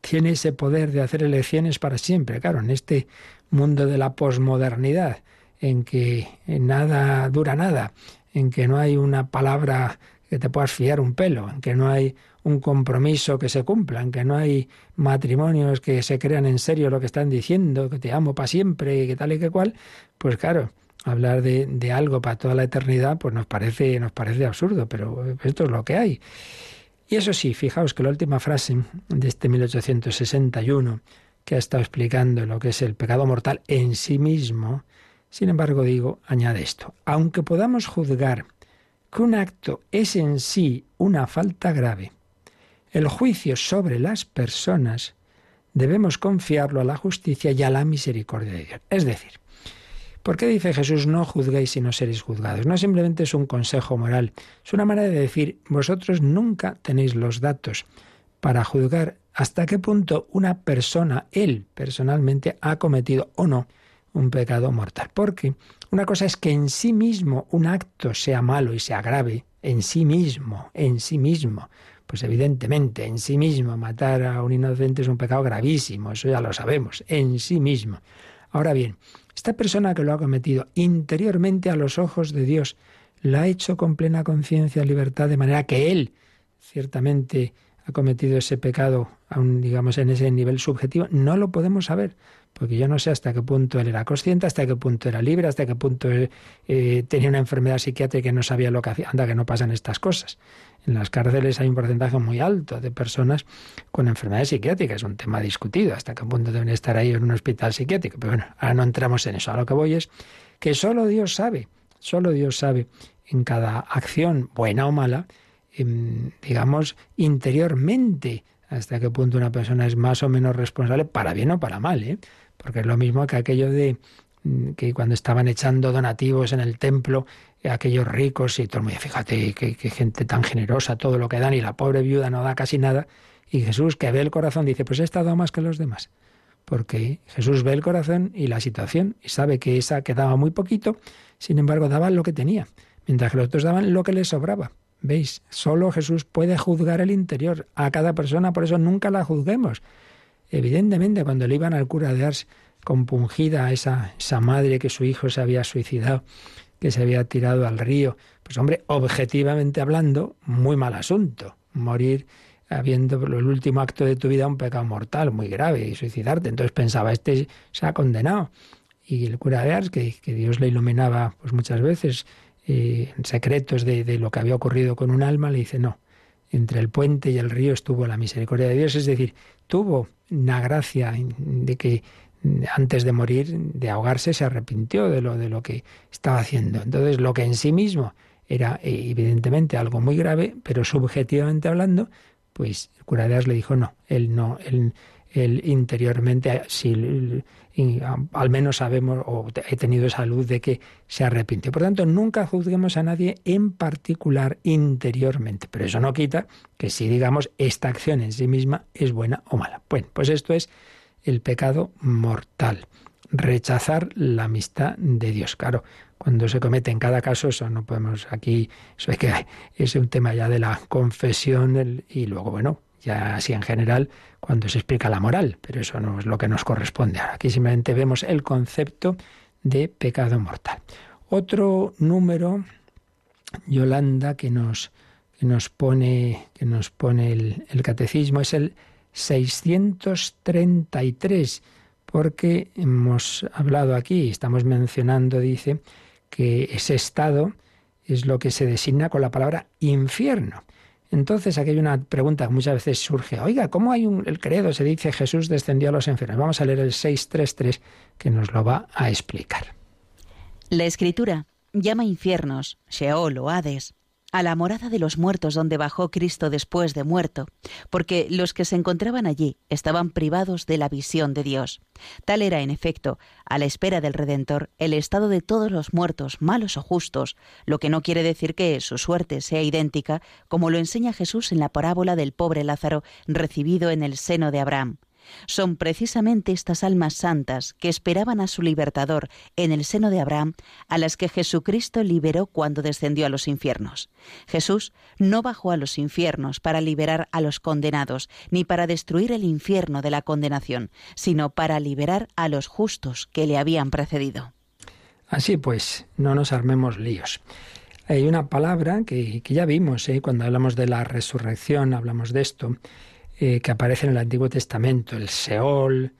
tiene ese poder de hacer elecciones para siempre. Claro, en este mundo de la posmodernidad, en que nada dura nada, en que no hay una palabra que te puedas fiar un pelo, en que no hay un compromiso que se cumpla, en que no hay matrimonios que se crean en serio lo que están diciendo, que te amo para siempre, y que tal y que cual, pues claro, hablar de, de, algo para toda la eternidad, pues nos parece, nos parece absurdo, pero esto es lo que hay. Y eso sí, fijaos que la última frase de este 1861, que ha estado explicando lo que es el pecado mortal en sí mismo, sin embargo, digo, añade esto, aunque podamos juzgar que un acto es en sí una falta grave, el juicio sobre las personas debemos confiarlo a la justicia y a la misericordia de Dios. Es decir, ¿por qué dice Jesús no juzguéis si no seréis juzgados? No simplemente es un consejo moral, es una manera de decir, vosotros nunca tenéis los datos para juzgar hasta qué punto una persona, él personalmente, ha cometido o no un pecado mortal. Porque una cosa es que en sí mismo un acto sea malo y sea grave, en sí mismo, en sí mismo. Pues evidentemente, en sí mismo matar a un inocente es un pecado gravísimo, eso ya lo sabemos, en sí mismo. Ahora bien, esta persona que lo ha cometido interiormente a los ojos de Dios, lo ha hecho con plena conciencia y libertad, de manera que él ciertamente ha cometido ese pecado, aún digamos en ese nivel subjetivo, no lo podemos saber, porque yo no sé hasta qué punto él era consciente, hasta qué punto era libre, hasta qué punto eh, tenía una enfermedad psiquiátrica y no sabía lo que hacía. Anda, que no pasan estas cosas. En las cárceles hay un porcentaje muy alto de personas con enfermedades psiquiátricas, es un tema discutido, hasta qué punto deben estar ahí en un hospital psiquiátrico. Pero bueno, ahora no entramos en eso. A lo que voy es que solo Dios sabe, solo Dios sabe en cada acción, buena o mala, em, digamos, interiormente, hasta qué punto una persona es más o menos responsable, para bien o para mal, ¿eh? Porque es lo mismo que aquello de mm, que cuando estaban echando donativos en el templo, aquellos ricos y todo el mundo, fíjate qué, gente tan generosa, todo lo que dan y la pobre viuda no da casi nada. Y Jesús, que ve el corazón, dice, pues esta dado más que los demás. Porque Jesús ve el corazón y la situación y sabe que esa quedaba muy poquito, sin embargo daba lo que tenía, mientras que los otros daban lo que les sobraba. ¿Veis? Solo Jesús puede juzgar el interior. A cada persona, por eso nunca la juzguemos. Evidentemente, cuando le iban al cura de Ars compungida a esa, esa madre que su hijo se había suicidado, que se había tirado al río, pues hombre, objetivamente hablando, muy mal asunto. Morir habiendo el último acto de tu vida un pecado mortal muy grave y suicidarte. Entonces pensaba, este se ha condenado. Y el cura de Ars, que, que Dios le iluminaba pues muchas veces eh, secretos de, de, lo que había ocurrido con un alma, le dice, no, entre el puente y el río estuvo la misericordia de Dios, es decir, tuvo una gracia de que antes de morir, de ahogarse, se arrepintió de lo, de lo que estaba haciendo. Entonces, lo que en sí mismo era eh, evidentemente algo muy grave, pero subjetivamente hablando, pues el cura de le dijo, no, él no, él, él interiormente, si al menos sabemos o he tenido esa luz de que se arrepintió. Por tanto, nunca juzguemos a nadie en particular interiormente, pero eso no quita que si digamos esta acción en sí misma es buena o mala. Bueno, pues esto es el pecado mortal, rechazar la amistad de Dios. Claro, cuando se comete en cada caso, eso no podemos aquí, eso es que es un tema ya de la confesión y luego, bueno, ya así en general, cuando se explica la moral, pero eso no es lo que nos corresponde ahora. Aquí simplemente vemos el concepto de pecado mortal. Otro número, Yolanda, que nos, que nos pone, que nos pone el, el catecismo es el 633, porque hemos hablado aquí, estamos mencionando, dice, que ese estado es lo que se designa con la palabra infierno. Entonces aquí hay una pregunta que muchas veces surge, oiga, ¿cómo hay un, el credo? Se dice Jesús descendió a los enfermos. Vamos a leer el 633 que nos lo va a explicar. La escritura llama infiernos, Sheol o Hades, a la morada de los muertos donde bajó Cristo después de muerto, porque los que se encontraban allí estaban privados de la visión de Dios. Tal era, en efecto, a la espera del Redentor, el estado de todos los muertos, malos o justos, lo que no quiere decir que su suerte sea idéntica, como lo enseña Jesús en la parábola del pobre Lázaro recibido en el seno de Abraham. Son precisamente estas almas santas que esperaban a su libertador en el seno de Abraham, a las que Jesucristo liberó cuando descendió a los infiernos. Jesús no bajó a los infiernos para liberar a los condenados, ni para destruir el infierno de la condenación, sino para liberar a los justos que le habían precedido. Así pues, no nos armemos líos. Hay una palabra que, ya vimos ¿eh? cuando hablamos de la resurrección, hablamos de esto, eh, que aparece en el Antiguo Testamento, el Seol,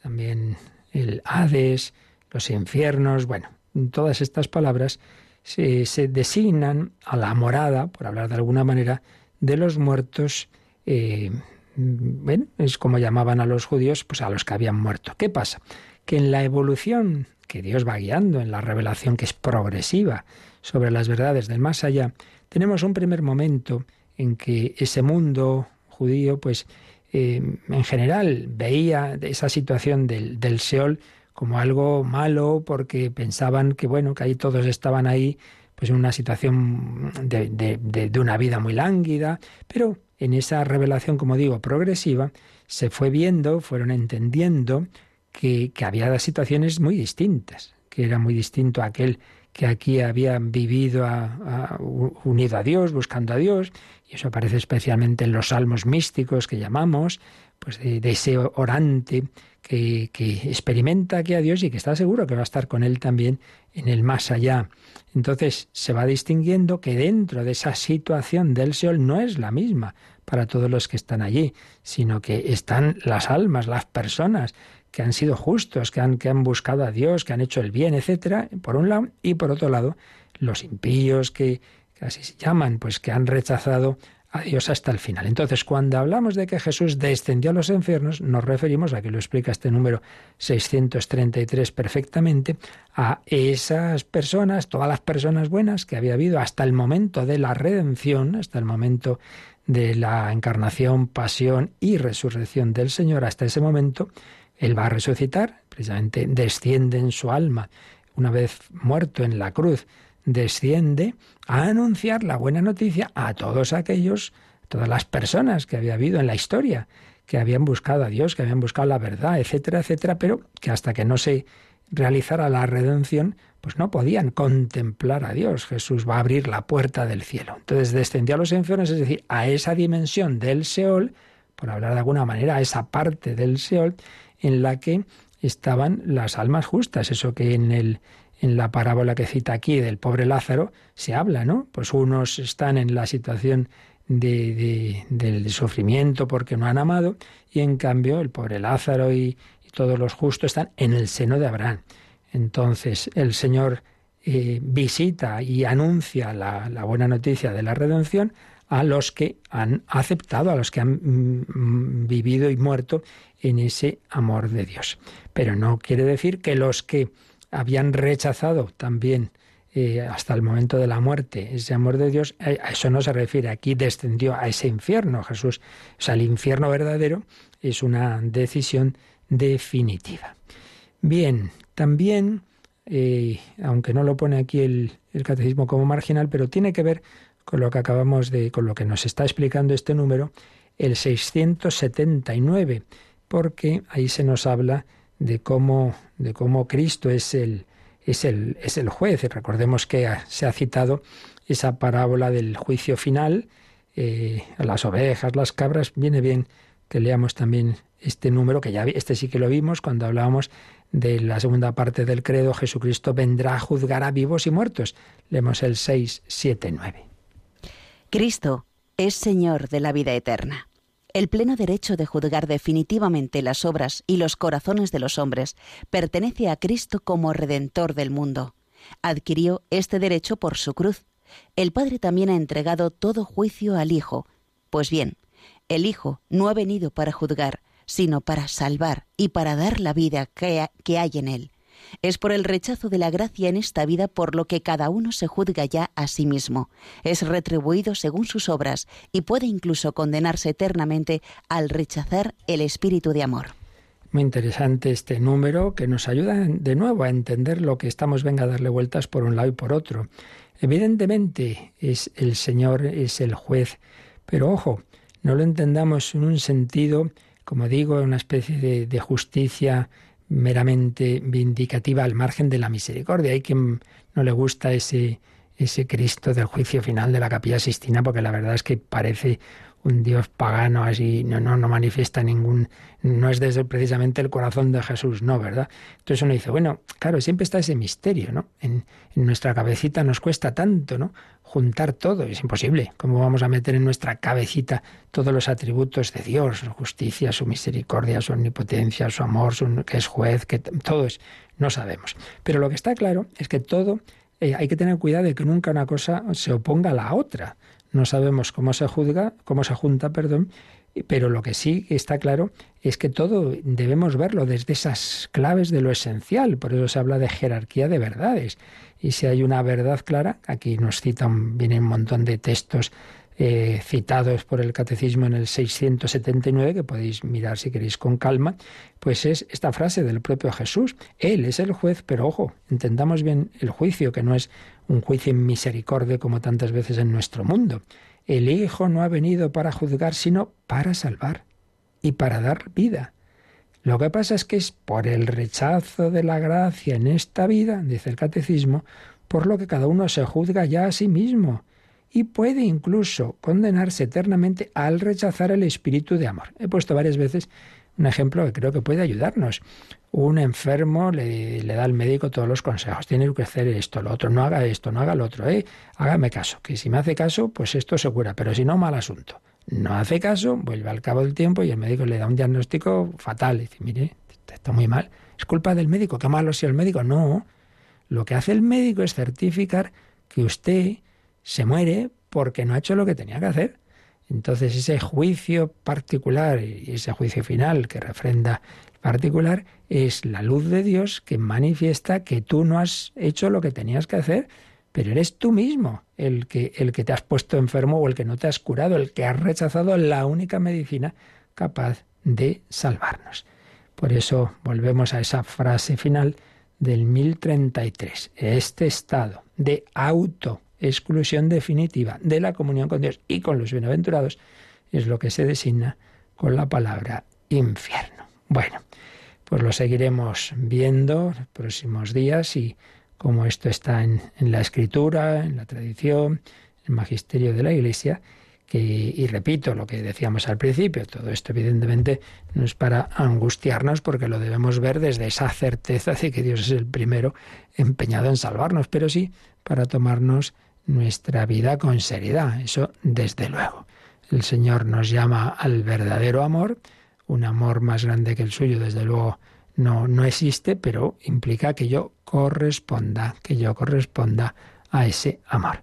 también el Hades, los infiernos, bueno, todas estas palabras se, designan a la morada, por hablar de alguna manera, de los muertos, eh, bueno, es como llamaban a los judíos, pues a los que habían muerto. ¿Qué pasa? Que en la evolución que Dios va guiando, en la revelación que es progresiva sobre las verdades del más allá, tenemos un primer momento en que ese mundo judío, pues eh, en general veía esa situación del, del Seol como algo malo porque pensaban que bueno, que ahí todos estaban ahí pues en una situación de, de, una vida muy lánguida, pero en esa revelación, como digo, progresiva, se fue viendo, fueron entendiendo que, que había situaciones muy distintas, que era muy distinto a aquel que aquí habían vivido unido a Dios, buscando a Dios, y eso aparece especialmente en los salmos místicos que llamamos, pues de, ese orante que, que, experimenta que a Dios y que está seguro que va a estar con Él también en el más allá. Entonces se va distinguiendo que dentro de esa situación del Seol no es la misma para todos los que están allí, sino que están las almas, las personas que han sido justos, que han, que han buscado a Dios, que han hecho el bien, etcétera, por un lado, y por otro lado, los impíos que así se llaman, pues que han rechazado a Dios hasta el final. Entonces, cuando hablamos de que Jesús descendió a los infiernos, nos referimos, a que lo explica este número 633 perfectamente, a esas personas, todas las personas buenas que había habido hasta el momento de la redención, hasta el momento de la encarnación, pasión y resurrección del Señor, hasta ese momento, él va a resucitar, precisamente desciende en su alma, una vez muerto en la cruz, desciende a anunciar la buena noticia a todos aquellos, todas las personas que había habido en la historia, que habían buscado a Dios, que habían buscado la verdad, etcétera, etcétera, pero que hasta que no se realizara la redención, pues no podían contemplar a Dios. Jesús va a abrir la puerta del cielo. Entonces descendió a los infiernos, es decir, a esa dimensión del Seol, por hablar de alguna manera, a esa parte del Seol, en la que estaban las almas justas, eso que en el en la parábola que cita aquí del pobre Lázaro se habla, ¿no? Pues unos están en la situación de, del sufrimiento porque no han amado y en cambio el pobre Lázaro y, todos los justos están en el seno de Abraham. Entonces el Señor eh, visita y anuncia la, buena noticia de la redención a los que han aceptado, a los que han mm, vivido y muerto en ese amor de Dios. Pero no quiere decir que los que habían rechazado también eh, hasta el momento de la muerte, ese amor de Dios, a eso no se refiere. Aquí descendió a ese infierno Jesús. O sea, el infierno verdadero es una decisión definitiva. Bien, también, eh, aunque no lo pone aquí el, el catecismo como marginal, pero tiene que ver con lo que acabamos de, con lo que nos está explicando este número, el 679, porque ahí se nos habla de cómo, de cómo Cristo es el, es el, es el juez. Recordemos que se ha citado esa parábola del juicio final, eh, las ovejas, las cabras. Viene bien que leamos también este número, que ya este sí que lo vimos cuando hablábamos de la segunda parte del credo, Jesucristo vendrá a juzgar a vivos y muertos. Leemos el 6, 7, 9. Cristo es Señor de la vida eterna. El pleno derecho de juzgar definitivamente las obras y los corazones de los hombres pertenece a Cristo como Redentor del mundo. Adquirió este derecho por su cruz. El Padre también ha entregado todo juicio al Hijo. Pues bien, el Hijo no ha venido para juzgar, sino para salvar y para dar la vida que, hay en él. Es por el rechazo de la gracia en esta vida por lo que cada uno se juzga ya a sí mismo. Es retribuido según sus obras y puede incluso condenarse eternamente al rechazar el espíritu de amor. Muy interesante este número que nos ayuda de nuevo a entender lo que estamos venga a darle vueltas por un lado y por otro. Evidentemente es el Señor, es el juez, pero ojo, no lo entendamos en un sentido, como digo, una especie de, de justicia meramente vindicativa al margen de la misericordia. Hay quien no le gusta ese, ese Cristo del juicio final de la capilla Sistina, porque la verdad es que parece un Dios pagano así, no, no, no manifiesta ningún, no es desde precisamente el corazón de Jesús, no, ¿verdad? Entonces uno dice, bueno, claro, siempre está ese misterio, ¿no? En, nuestra cabecita nos cuesta tanto, ¿no? Juntar todo, es imposible. ¿Cómo vamos a meter en nuestra cabecita todos los atributos de Dios, su justicia, su misericordia, su omnipotencia, su amor, su, que es juez, que todo es, no sabemos. Pero lo que está claro es que todo eh, hay que tener cuidado de que nunca una cosa se oponga a la otra. No sabemos cómo se juzga, cómo se junta, perdón, pero lo que sí está claro es que todo debemos verlo desde esas claves de lo esencial. Por eso se habla de jerarquía de verdades. Y si hay una verdad clara, aquí nos citan, vienen un montón de textos eh, citados por el Catecismo en el 679, que podéis mirar si queréis con calma, pues es esta frase del propio Jesús. Él es el juez, pero ojo, entendamos bien el juicio, que no es un juicio en misericordia como tantas veces en nuestro mundo. El Hijo no ha venido para juzgar, sino para salvar y para dar vida. Lo que pasa es que es por el rechazo de la gracia en esta vida, dice el catecismo, por lo que cada uno se juzga ya a sí mismo y puede incluso condenarse eternamente al rechazar el espíritu de amor. He puesto varias veces un ejemplo que creo que puede ayudarnos. Un enfermo le, da al médico todos los consejos. Tiene que hacer esto, lo otro. No haga esto, no haga lo otro. ¿eh? Hágame caso. Que si me hace caso, pues esto se cura. Pero si no, mal asunto. No hace caso, vuelve al cabo del tiempo y el médico le da un diagnóstico fatal. dice, mire, está muy mal. Es culpa del médico. Qué malo si el médico. No. Lo que hace el médico es certificar que usted se muere porque no ha hecho lo que tenía que hacer. Entonces ese juicio particular y ese juicio final que refrenda el particular es la luz de Dios que manifiesta que tú no has hecho lo que tenías que hacer, pero eres tú mismo el que, el que te has puesto enfermo o el que no te has curado, el que has rechazado la única medicina capaz de salvarnos. Por eso volvemos a esa frase final del 1033. Este estado de auto exclusión definitiva de la comunión con Dios y con los bienaventurados, es lo que se designa con la palabra infierno. Bueno, pues lo seguiremos viendo en los próximos días y como esto está en, la escritura, en la tradición, en el magisterio de la Iglesia, y repito lo que decíamos al principio, todo esto evidentemente no es para angustiarnos porque lo debemos ver desde esa certeza de que Dios es el primero empeñado en salvarnos, pero sí para tomarnos nuestra vida con seriedad, eso desde luego. El Señor nos llama al verdadero amor, un amor más grande que el suyo, desde luego no, no existe, pero implica que yo corresponda, que yo corresponda a ese amor.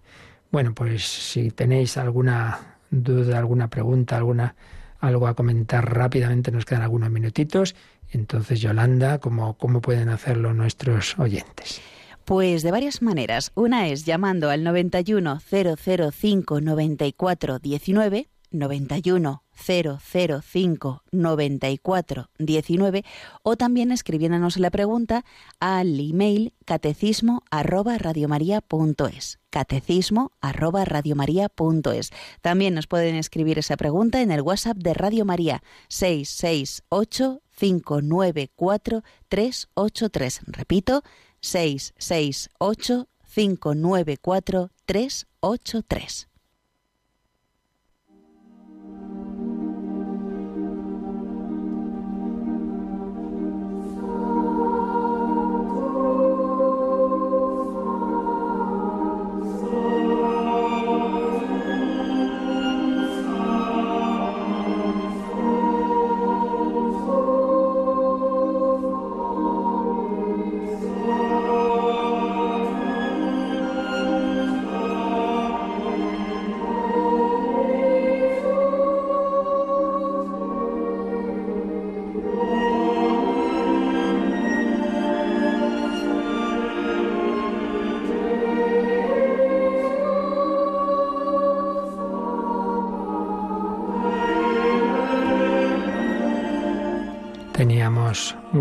Bueno, pues si tenéis alguna duda, alguna pregunta, alguna algo a comentar rápidamente, nos quedan algunos minutitos. Entonces, Yolanda, ¿cómo, cómo pueden hacerlo nuestros oyentes? Pues de varias maneras. Una es llamando al 91 005 94 19 91 005 94 19 o también escribiéndonos la pregunta al email catecismo arroba radiomaria.es catecismo arroba radiomaria.es también nos pueden escribir esa pregunta en el WhatsApp de Radio María 668 594 383 repito 668 594 383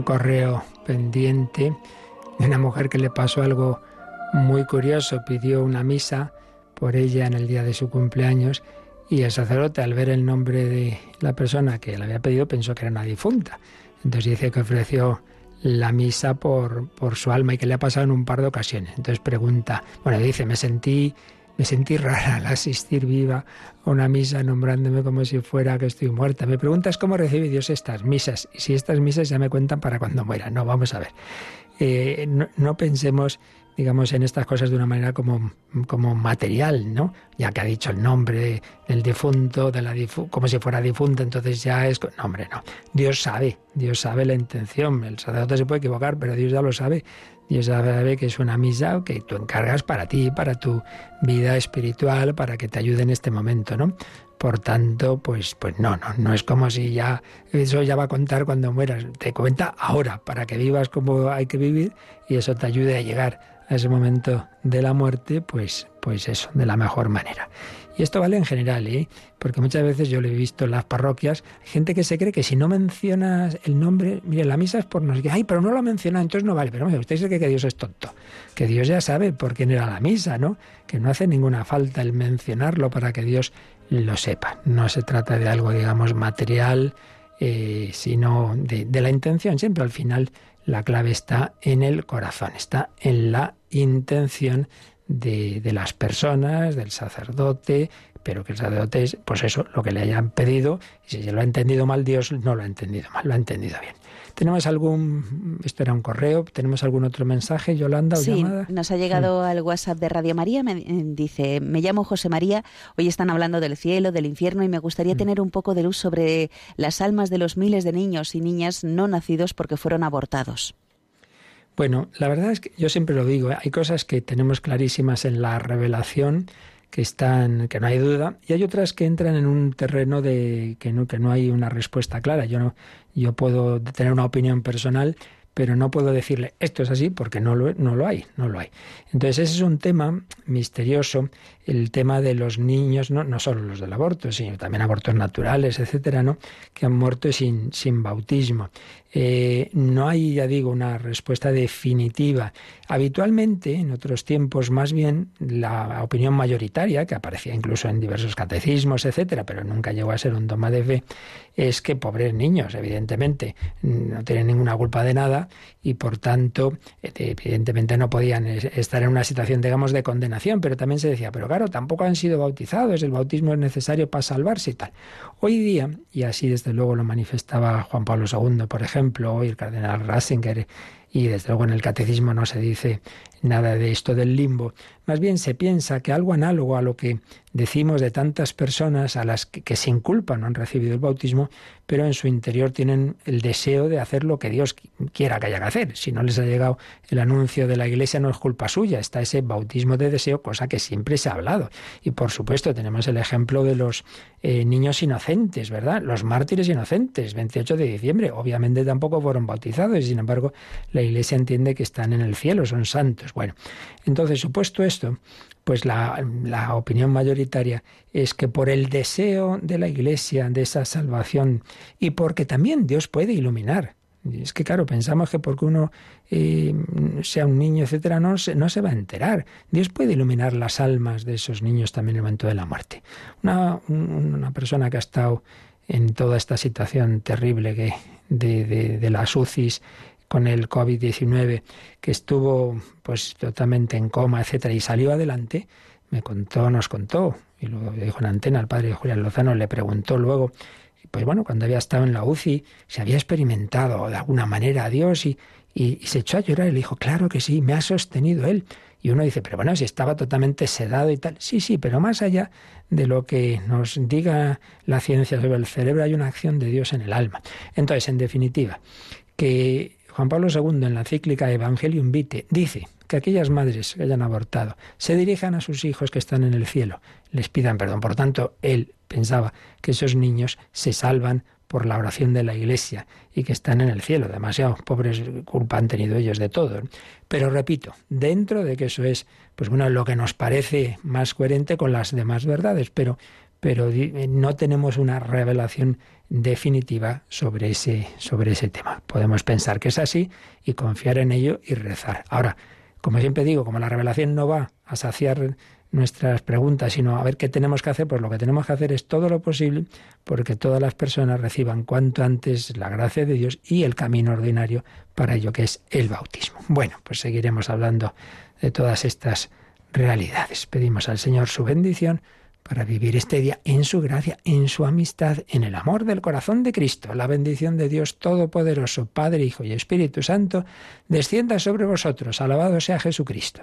correo pendiente de una mujer que le pasó algo muy curioso. Pidió una misa por ella en el día de su cumpleaños y el sacerdote al ver el nombre de la persona que le había pedido pensó que era una difunta. Entonces dice que ofreció la misa por, por su alma y que le ha pasado en un par de ocasiones. Entonces pregunta, bueno, dice, me sentí me sentí rara al asistir viva a una misa nombrándome como si fuera que estoy muerta. Me preguntas cómo recibe Dios estas misas y si estas misas ya me cuentan para cuando muera. No, vamos a ver. Eh, no, pensemos digamos, en estas cosas de una manera como, como material, ¿no? Ya que ha dicho el nombre del difunto, de la como si fuera difunto, entonces ya es... No, hombre, no. Dios sabe, Dios sabe la intención. El sacerdote se puede equivocar, pero Dios ya lo sabe. Dios sabe que es una misa que tú encargas para ti, para tu vida espiritual, para que te ayude en este momento, ¿no? Por tanto, pues, pues no, no, no es como si ya eso ya va a contar cuando mueras. Te cuenta ahora, para que vivas como hay que vivir y eso te ayude a llegar a ese momento de la muerte, pues, pues eso, de la mejor manera. Y esto vale en general, ¿eh? porque muchas veces yo lo he visto en las parroquias, gente que se cree que si no mencionas el nombre, mire, la misa es por no sé ay, pero no lo ha mencionado, entonces no vale. Pero usted dice que Dios es tonto, que Dios ya sabe por quién era la misa, ¿no? Que no hace ninguna falta el mencionarlo para que Dios lo sepa. No se trata de algo, digamos, material, eh, sino de la intención. Siempre al final la clave está en el corazón, está en la intención de, las personas, del sacerdote, pero que el sacerdote es, pues eso, lo que le hayan pedido, y si se lo ha entendido mal, Dios no lo ha entendido mal, lo ha entendido bien. ¿Tenemos algún, esto era un correo, tenemos algún otro mensaje, Yolanda o sí, nos ha llegado al WhatsApp de Radio María, me eh, dice, me llamo José María, hoy están hablando del cielo, del infierno y me gustaría mm. tener un poco de luz sobre las almas de los miles de niños y niñas no nacidos porque fueron abortados. Bueno, la verdad es que yo siempre lo digo, ¿eh? hay cosas que tenemos clarísimas en la revelación que están, que no hay duda, y hay otras que entran en un terreno de que no, que no hay una respuesta clara. Yo no, yo puedo tener una opinión personal, pero no puedo decirle esto es así porque no lo, no lo hay, no lo hay. Entonces ese es un tema misterioso, el tema de los niños, no, no solo los del aborto, sino también abortos naturales, etcétera, ¿no? que han muerto sin, sin bautismo. Eh, no hay, ya digo, una respuesta definitiva. Habitualmente, en otros tiempos, más bien la opinión mayoritaria, que aparecía incluso en diversos catecismos, etcétera, pero nunca llegó a ser un dogma de fe, es que pobres niños, evidentemente, no tienen ninguna culpa de nada y por tanto, evidentemente no podían estar en una situación, digamos, de condenación, pero también se decía, pero claro, tampoco han sido bautizados, el bautismo es necesario para salvarse y tal. Hoy día, y así desde luego lo manifestaba Juan Pablo II, por ejemplo, hoy el cardenal Ratzinger, y desde luego en el catecismo no se dice nada de esto del limbo. Más bien se piensa que algo análogo a lo que decimos de tantas personas a las que, se inculpan, no han recibido el bautismo, pero en su interior tienen el deseo de hacer lo que Dios quiera que haya que hacer. Si no les ha llegado el anuncio de la Iglesia no es culpa suya, está ese bautismo de deseo, cosa que siempre se ha hablado. Y por supuesto tenemos el ejemplo de los eh, niños inocentes, ¿verdad? Los mártires inocentes, 28 de diciembre, obviamente tampoco fueron bautizados y sin embargo la Iglesia entiende que están en el cielo, son santos. Bueno, entonces, supuesto esto, pues la, la, opinión mayoritaria es que por el deseo de la Iglesia de esa salvación y porque también Dios puede iluminar es que claro, pensamos que porque uno eh, sea un niño, etcétera, no se, no se va a enterar. Dios puede iluminar las almas de esos niños también en el momento de la muerte. Una, una persona que ha estado en toda esta situación terrible que, de, de, de las UCIs con el COVID-19, que estuvo pues totalmente en coma, etcétera, y salió adelante, me contó, nos contó, y lo dijo en antena el padre Julián Lozano, le preguntó luego pues bueno, cuando había estado en la UCI, se había experimentado de alguna manera a Dios y, y, se echó a llorar y le dijo, claro que sí, me ha sostenido Él. Y uno dice, pero bueno, si estaba totalmente sedado y tal. Sí, sí, pero más allá de lo que nos diga la ciencia sobre el cerebro, hay una acción de Dios en el alma. Entonces, en definitiva, que Juan Pablo II en la cíclica Evangelium Vitae dice que aquellas madres que hayan abortado se dirijan a sus hijos que están en el cielo, les pidan perdón. Por tanto, él pensaba que esos niños se salvan por la oración de la Iglesia y que están en el cielo. Demasiado pobres culpa han tenido ellos de todo. Pero repito, dentro de que eso es, pues bueno, lo que nos parece más coherente con las demás verdades, pero, pero no tenemos una revelación definitiva sobre ese, sobre ese tema. Podemos pensar que es así y confiar en ello y rezar. Ahora, como siempre digo, como la revelación no va a saciar nuestras preguntas, sino a ver qué tenemos que hacer, pues lo que tenemos que hacer es todo lo posible porque todas las personas reciban cuanto antes la gracia de Dios y el camino ordinario para ello que es el bautismo. Bueno, pues seguiremos hablando de todas estas realidades. Pedimos al Señor su bendición para vivir este día en su gracia, en su amistad, en el amor del corazón de Cristo. La bendición de Dios Todopoderoso, Padre, Hijo y Espíritu Santo, descienda sobre vosotros. Alabado sea Jesucristo.